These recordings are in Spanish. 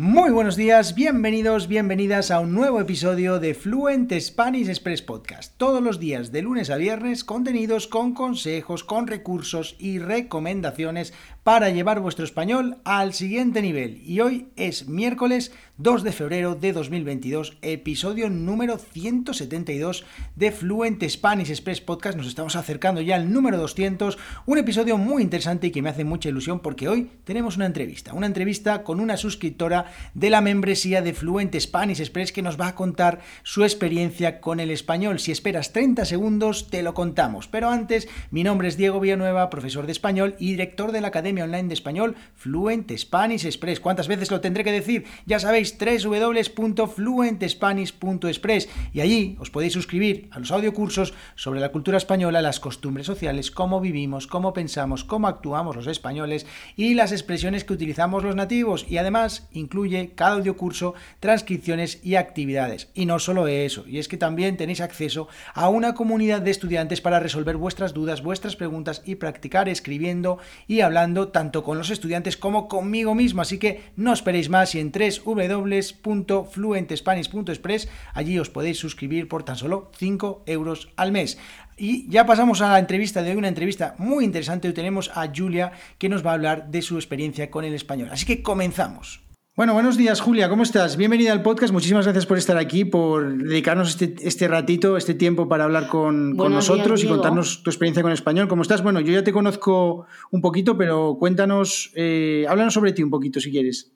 Muy buenos días, bienvenidos, bienvenidas a un nuevo episodio de Fluent Spanish Express Podcast. Todos los días, de lunes a viernes, contenidos con consejos, con recursos y recomendaciones para llevar vuestro español al siguiente nivel. Y hoy es miércoles 2 de febrero de 2022, episodio número 172 de Fluent Spanish Express Podcast. Nos estamos acercando ya al número 200, un episodio muy interesante y que me hace mucha ilusión porque hoy tenemos una entrevista, una entrevista con una suscriptora de la membresía de Fluent Spanish Express que nos va a contar su experiencia con el español. Si esperas 30 segundos, te lo contamos. Pero antes, mi nombre es Diego Villanueva, profesor de español y director de la Academia Online de Español Fluent Spanish Express. ¿Cuántas veces lo tendré que decir? Ya sabéis, www.fluentespanish.express y allí os podéis suscribir a los audiocursos sobre la cultura española, las costumbres sociales, cómo vivimos, cómo pensamos, cómo actuamos los españoles y las expresiones que utilizamos los nativos y además incluye cada audiocurso transcripciones y actividades. Y no solo eso, y es que también tenéis acceso a una comunidad de estudiantes para resolver vuestras dudas, vuestras preguntas y practicar escribiendo y hablando tanto con los estudiantes como conmigo mismo. Así que no esperéis más y en www.fluentespanish.express allí os podéis suscribir por tan solo 5 euros al mes. Y ya pasamos a la entrevista de hoy, una entrevista muy interesante. Hoy tenemos a Julia que nos va a hablar de su experiencia con el español. Así que comenzamos. Bueno, buenos días, Julia, ¿cómo estás? Bienvenida al podcast. Muchísimas gracias por estar aquí, por dedicarnos este, este ratito, este tiempo para hablar con, nosotros y contarnos tu experiencia con el español. ¿Cómo estás? Bueno, yo ya te conozco un poquito, pero cuéntanos, eh, háblanos sobre ti un poquito, si quieres.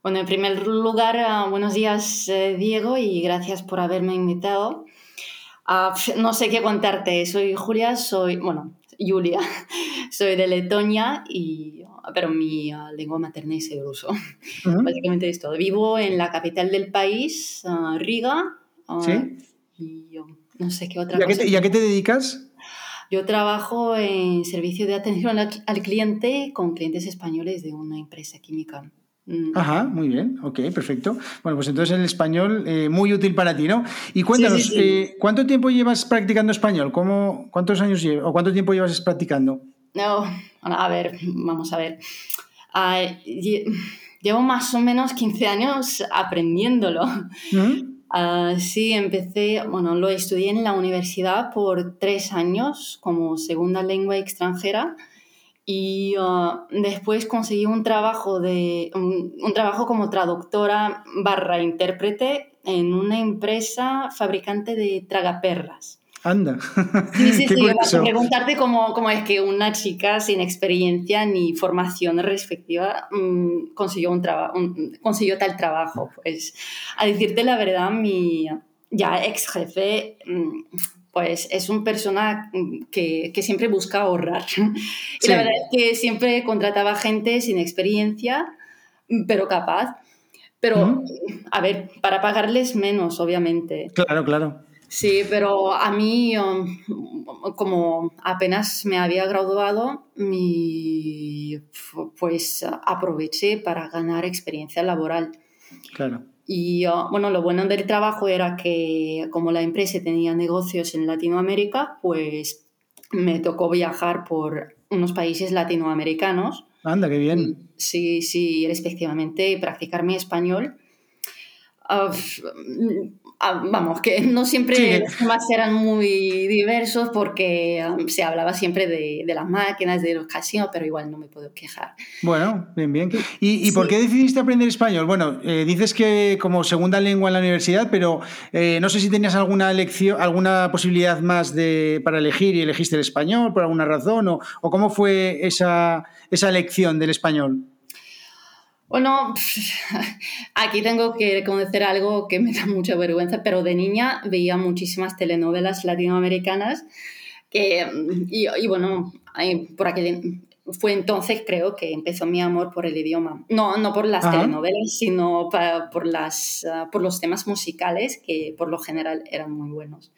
Bueno, en primer lugar, uh, buenos días, eh, Diego, y gracias por haberme invitado. Uh, no sé qué contarte. Soy Julia, soy, bueno, Julia, soy de Letonia y pero mi uh, lengua materna es el ruso. Básicamente es todo. Vivo en la capital del país, uh, Riga. Uh, ¿Sí? Y no sé qué otra ¿Y a cosa. Te, ¿Y a qué te dedicas? Yo trabajo en servicio de atención al, al cliente con clientes españoles de una empresa química. Mm. Ajá, muy bien, ok, perfecto. Bueno, pues entonces el español eh, muy útil para ti, ¿no? Y cuéntanos, sí, sí, sí. Eh, ¿cuánto tiempo llevas practicando español? ¿Cómo, ¿Cuántos años llevas o cuánto tiempo llevas practicando? No, a ver, vamos a ver. Uh, llevo más o menos 15 años aprendiéndolo. ¿Mm? Uh, sí, empecé, bueno, lo estudié en la universidad por tres años como segunda lengua extranjera y uh, después conseguí un trabajo, de, un, un, trabajo como traductora barra intérprete en una empresa fabricante de tragaperras. Anda. Sí, sí, sí. Preguntarte cómo, cómo, es que una chica sin experiencia ni formación respectiva mmm, consiguió, un un, consiguió tal trabajo. Pues, a decirte la verdad, mi ya ex jefe, mmm, pues es una persona que, que, siempre busca ahorrar. Sí. Y la verdad es que siempre contrataba gente sin experiencia, pero capaz. Pero, ¿Mm? a ver, para pagarles menos, obviamente. Claro, claro. Sí, pero a mí, como apenas me había graduado, mi, pues aproveché para ganar experiencia laboral. Claro. Y bueno, lo bueno del trabajo era que como la empresa tenía negocios en Latinoamérica, pues me tocó viajar por unos países latinoamericanos. Anda, qué bien. Sí, sí, respectivamente, practicar mi español. Uh, vamos, que no siempre sí. los temas eran muy diversos porque um, se hablaba siempre de, de, las máquinas, de los casinos, pero igual no me puedo quejar. Bueno, bien, bien. ¿Y, y sí. por qué decidiste aprender español? Bueno, eh, dices que como segunda lengua en la universidad, pero eh, no sé si tenías alguna lección, alguna posibilidad más de, para elegir y elegiste el español por alguna razón, o, o cómo fue esa, esa elección del español. Bueno, aquí tengo que reconocer algo que me da mucha vergüenza, pero de niña veía muchísimas telenovelas latinoamericanas que, y, y bueno, por aquel, fue entonces creo que empezó mi amor por el idioma. No, no por las Ajá. telenovelas, sino para, por, las, uh, por los temas musicales que por lo general eran muy buenos.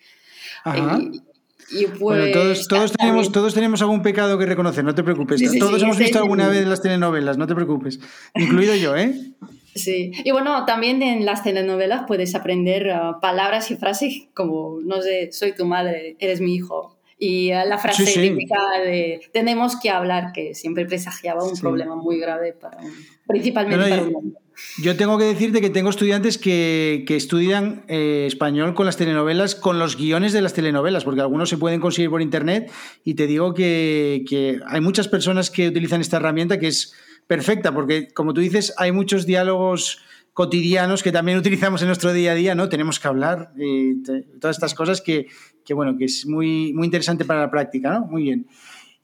Y, y pues, bueno, todos, todos, tenemos, todos tenemos algún pecado que reconocer, no te preocupes. Sí, sí, todos sí, hemos visto alguna vez las telenovelas, no te preocupes. Incluido yo, ¿eh? Sí, y bueno, también en las telenovelas puedes aprender uh, palabras y frases como, no sé, soy tu madre, eres mi hijo. Y la frase típica de tenemos que hablar, que siempre presagiaba un problema muy grave para principalmente para un hombre. Yo tengo que decirte que tengo estudiantes que, estudian eh, español con las telenovelas, con los guiones de las telenovelas, porque algunos se pueden conseguir por internet y te digo que, hay muchas personas que utilizan esta herramienta que es perfecta, porque como tú dices, hay muchos diálogos cotidianos que también utilizamos en nuestro día a día, ¿no? Tenemos que hablar, y todas estas cosas que, bueno, que es muy, muy interesante para la práctica, ¿no? Muy bien.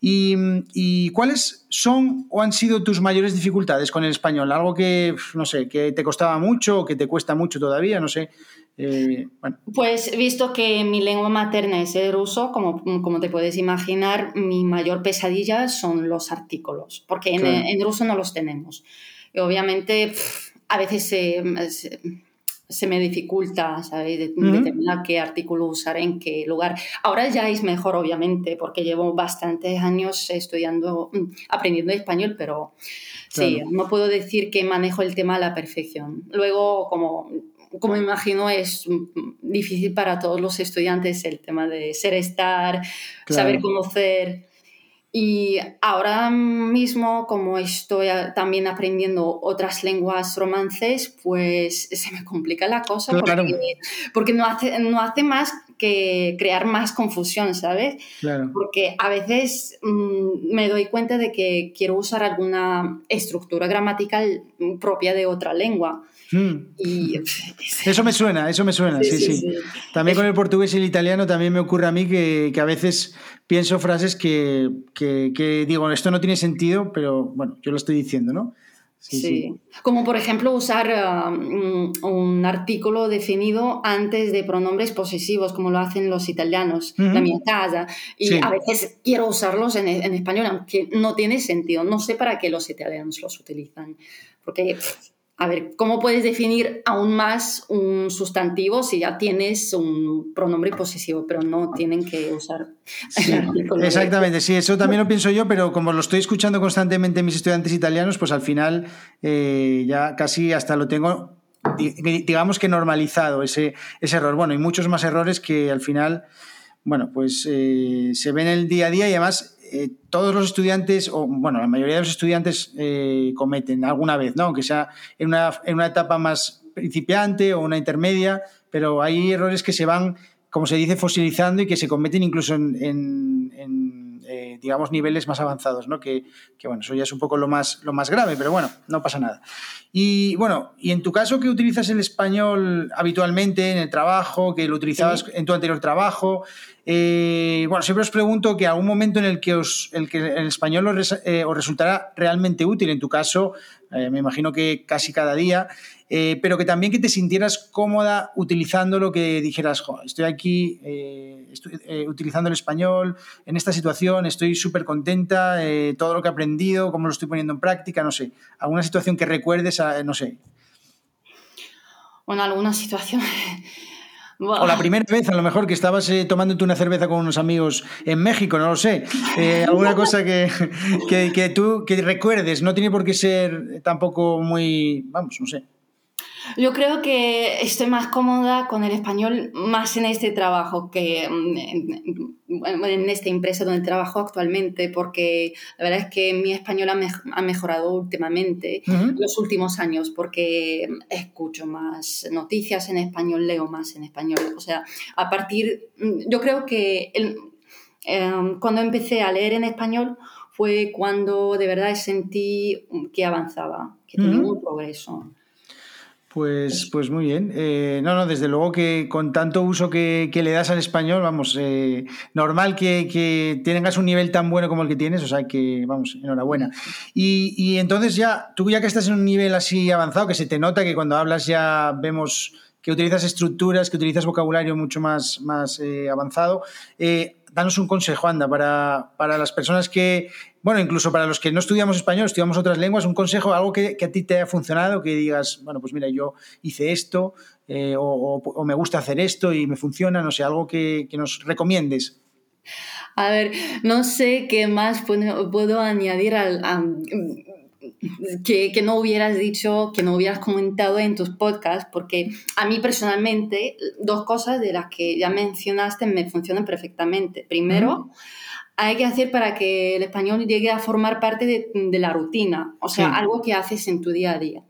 ¿Y, cuáles son o han sido tus mayores dificultades con el español? Algo que, no sé, que te costaba mucho o que te cuesta mucho todavía, no sé. Eh, pues visto que mi lengua materna es el ruso, como, como te puedes imaginar, mi mayor pesadilla son los artículos, porque en, ruso no los tenemos. Y obviamente, a veces se se me dificulta, ¿sabes? Determinar qué artículo usar en qué lugar. Ahora ya es mejor, obviamente, porque llevo bastantes años estudiando, mm, aprendiendo español, pero sí, no puedo decir que manejo el tema a la perfección. Luego, como, como imagino, es mm, difícil para todos los estudiantes el tema de ser, estar, saber conocer. Y ahora mismo, como estoy también aprendiendo otras lenguas romances, pues se me complica la cosa porque, no, hace, no hace más que crear más confusión, ¿sabes? Porque a veces mm, me doy cuenta de que quiero usar alguna estructura gramatical propia de otra lengua. Hmm. Y... Eso me suena, eso me suena, sí, sí. También con el portugués y el italiano también me ocurre a mí que, que a veces pienso frases que, que, digo, esto no tiene sentido, pero bueno, yo lo estoy diciendo, ¿no? Sí, como por ejemplo usar um, un artículo definido antes de pronombres posesivos, como lo hacen los italianos, la mi casa. Y a veces quiero usarlos en, en, español, aunque no tiene sentido. No sé para qué los italianos los utilizan. Porque a ver, ¿cómo puedes definir aún más un sustantivo si ya tienes un pronombre posesivo, pero no tienen que usar Exactamente, sí, eso también lo pienso yo, pero como lo estoy escuchando constantemente en mis estudiantes italianos, pues al final eh, ya casi hasta lo tengo, digamos que normalizado ese, ese error. Bueno, hay muchos más errores que al final, bueno, pues eh, se ven en el día a día y además eh, todos los estudiantes, o bueno, la mayoría de los estudiantes eh, cometen alguna vez, ¿no? Aunque sea en una, en una, etapa más principiante o una intermedia, pero hay errores que se van, como se dice, fosilizando y que se cometen incluso en, eh, digamos, niveles más avanzados, ¿no? Que, que, bueno, eso ya es un poco lo más, lo más grave, pero bueno, no pasa nada. Y bueno, y en tu caso que utilizas el español habitualmente en el trabajo, que lo utilizabas en tu anterior trabajo, eh, bueno, siempre os pregunto que algún momento en el que, os, el, que el español os, eh, resultará realmente útil, en tu caso, eh, me imagino que casi cada día, pero que también que te sintieras cómoda utilizando lo que dijeras, estoy aquí estoy, utilizando el español en esta situación, estoy súper contenta, todo lo que he aprendido, cómo lo estoy poniendo en práctica, no sé, alguna situación que recuerdes, no sé. Bueno, alguna situación o la primera vez, a lo mejor, que estabas eh, tomándote una cerveza con unos amigos en México, no lo sé. Eh, alguna cosa que, que, tú que recuerdes, no tiene por qué ser tampoco muy, vamos, no sé. Yo creo que estoy más cómoda con el español más en este trabajo que mm, en, esta empresa donde trabajo actualmente, porque la verdad es que mi español ha, mejorado últimamente, en los últimos años, porque escucho más noticias en español, leo más en español. O sea, a partir, yo creo que em, cuando empecé a leer en español fue cuando de verdad sentí que avanzaba, que tenía un progreso. Pues, pues muy bien. Eh, no, no, desde luego que con tanto uso que, le das al español, vamos, eh, normal que, tengas un nivel tan bueno como el que tienes, o sea que, vamos, enhorabuena. Y, entonces ya, tú ya que estás en un nivel así avanzado, que se te nota que cuando hablas ya vemos que utilizas estructuras, que utilizas vocabulario mucho más, más eh, avanzado, danos un consejo, anda, para, para las personas que, bueno, incluso para los que no estudiamos español, estudiamos otras lenguas, un consejo, algo que, a ti te haya funcionado, que digas, bueno, pues mira, yo hice esto eh, o, me gusta hacer esto y me funciona, no sé, algo que, nos recomiendes. A ver, no sé qué más puedo, añadir al, que, que, no hubieras dicho, que no hubieras comentado en tus podcasts, porque a mí personalmente dos cosas de las que ya mencionaste me funcionan perfectamente. Primero, hay que hacer para que el español llegue a formar parte de, de la rutina, o sea, algo que haces en tu día a día.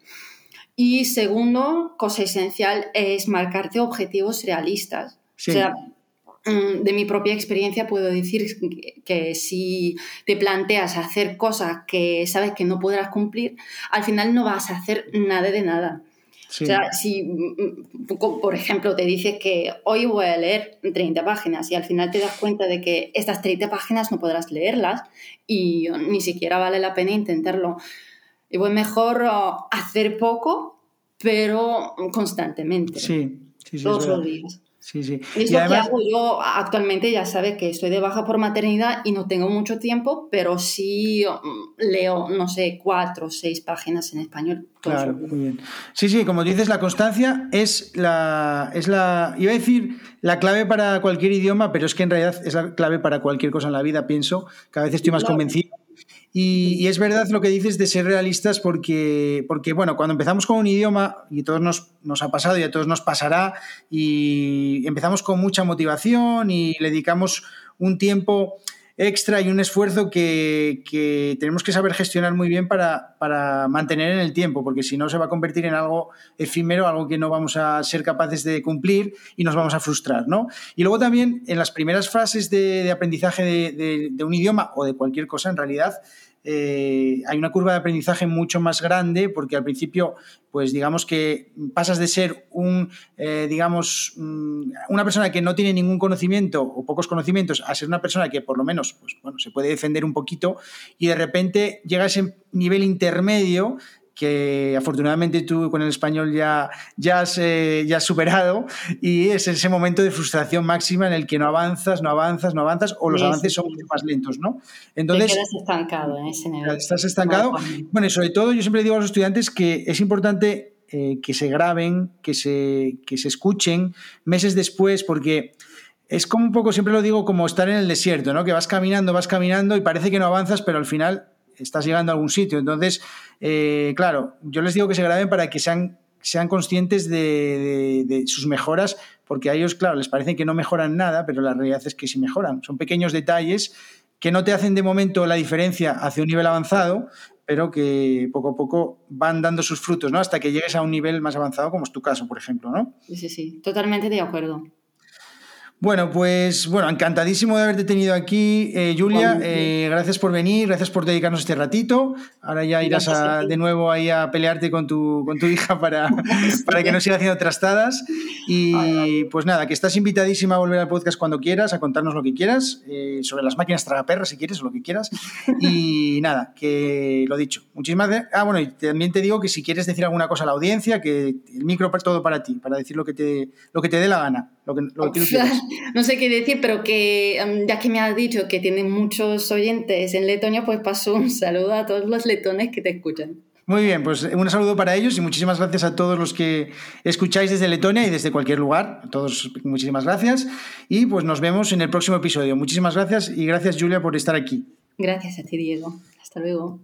Y segundo, cosa esencial, es marcarte objetivos realistas. O sea, mm, de mi propia experiencia puedo decir que, si te planteas hacer cosas que sabes que no podrás cumplir, al final no vas a hacer nada de nada. O sea, si, mm, mm, por ejemplo, te dices que hoy voy a leer 30 páginas y al final te das cuenta de que estas 30 páginas no podrás leerlas y ni siquiera vale la pena intentarlo. Y pues mejor oh, hacer poco, pero constantemente. Sí, sí, sí. Todos los días. Sí, sí. Es lo que hago yo actualmente, ya sabes que estoy de baja por maternidad y no tengo mucho tiempo, pero sí mm, leo, no sé, cuatro o seis páginas en español. Claro, muy bien. Sí, sí, como dices, la constancia es la, es la, iba a decir, la clave para cualquier idioma, pero es que en realidad es la clave para cualquier cosa en la vida, pienso. Cada vez estoy más convencido y, es verdad lo que dices de ser realistas porque, porque, bueno, cuando empezamos con un idioma, y todos nos, nos, ha pasado y a todos nos pasará, y empezamos con mucha motivación y le dedicamos un tiempo extra y un esfuerzo que, tenemos que saber gestionar muy bien para, para, mantener en el tiempo, porque si no se va a convertir en algo efímero, algo que no vamos a ser capaces de cumplir y nos vamos a frustrar, ¿no? Y luego también en las primeras fases de, aprendizaje de un idioma o de cualquier cosa en realidad, eh, hay una curva de aprendizaje mucho más grande porque al principio, pues digamos que pasas de ser un, eh, digamos, mm, una persona que no tiene ningún conocimiento o pocos conocimientos a ser una persona que por lo menos, pues bueno, se puede defender un poquito y de repente llega a ese nivel intermedio que afortunadamente tú con el español ya, ya, has, eh, ya has superado y es ese momento de frustración máxima en el que no avanzas, no avanzas, no avanzas o los avances son mucho más lentos, ¿no? Entonces... Te quedas estancado en ese nivel. Estás estancado. Bueno, y sobre todo yo siempre digo a los estudiantes que es importante eh, que se graben, que se, que se escuchen meses después porque es como un poco, siempre lo digo, como estar en el desierto, ¿no? Que vas caminando, vas caminando y parece que no avanzas, pero al final estás llegando a algún sitio. Entonces, eh, claro, yo les digo que se graben para que sean, sean conscientes de, sus mejoras, porque a ellos, claro, les parece que no mejoran nada, pero la realidad es que sí mejoran. Son pequeños detalles que no te hacen de momento la diferencia hacia un nivel avanzado, pero que poco a poco van dando sus frutos, ¿no? Hasta que llegues a un nivel más avanzado, como es tu caso, por ejemplo, ¿no? Sí, sí, sí, totalmente de acuerdo. Bueno, pues bueno, encantadísimo de haberte tenido aquí, eh, Julia. Eh, gracias por venir, gracias por dedicarnos este ratito. Ahora ya irás de nuevo ahí a pelearte con tu, con tu hija para, para que no siga haciendo trastadas. Y pues nada, que estás invitadísima a volver al podcast cuando quieras, a contarnos lo que quieras, eh, sobre las máquinas tragaperras si quieres, o lo que quieras. Y nada, que lo dicho. Muchísimas gracias. Ah, bueno, y también te digo que si quieres decir alguna cosa a la audiencia, que el micro es todo para ti, para decir lo que te, lo que te dé la gana. Lo que, lo que no sé qué decir, pero que em, ya que me has dicho que tiene muchos oyentes en Letonia, pues paso un saludo a todos los letones que te escuchan. Muy bien, pues un saludo para ellos y muchísimas gracias a todos los que escucháis desde Letonia y desde cualquier lugar. A todos muchísimas gracias y pues nos vemos en el próximo episodio. Muchísimas gracias y gracias Julia por estar aquí. Gracias a ti Diego. Hasta luego.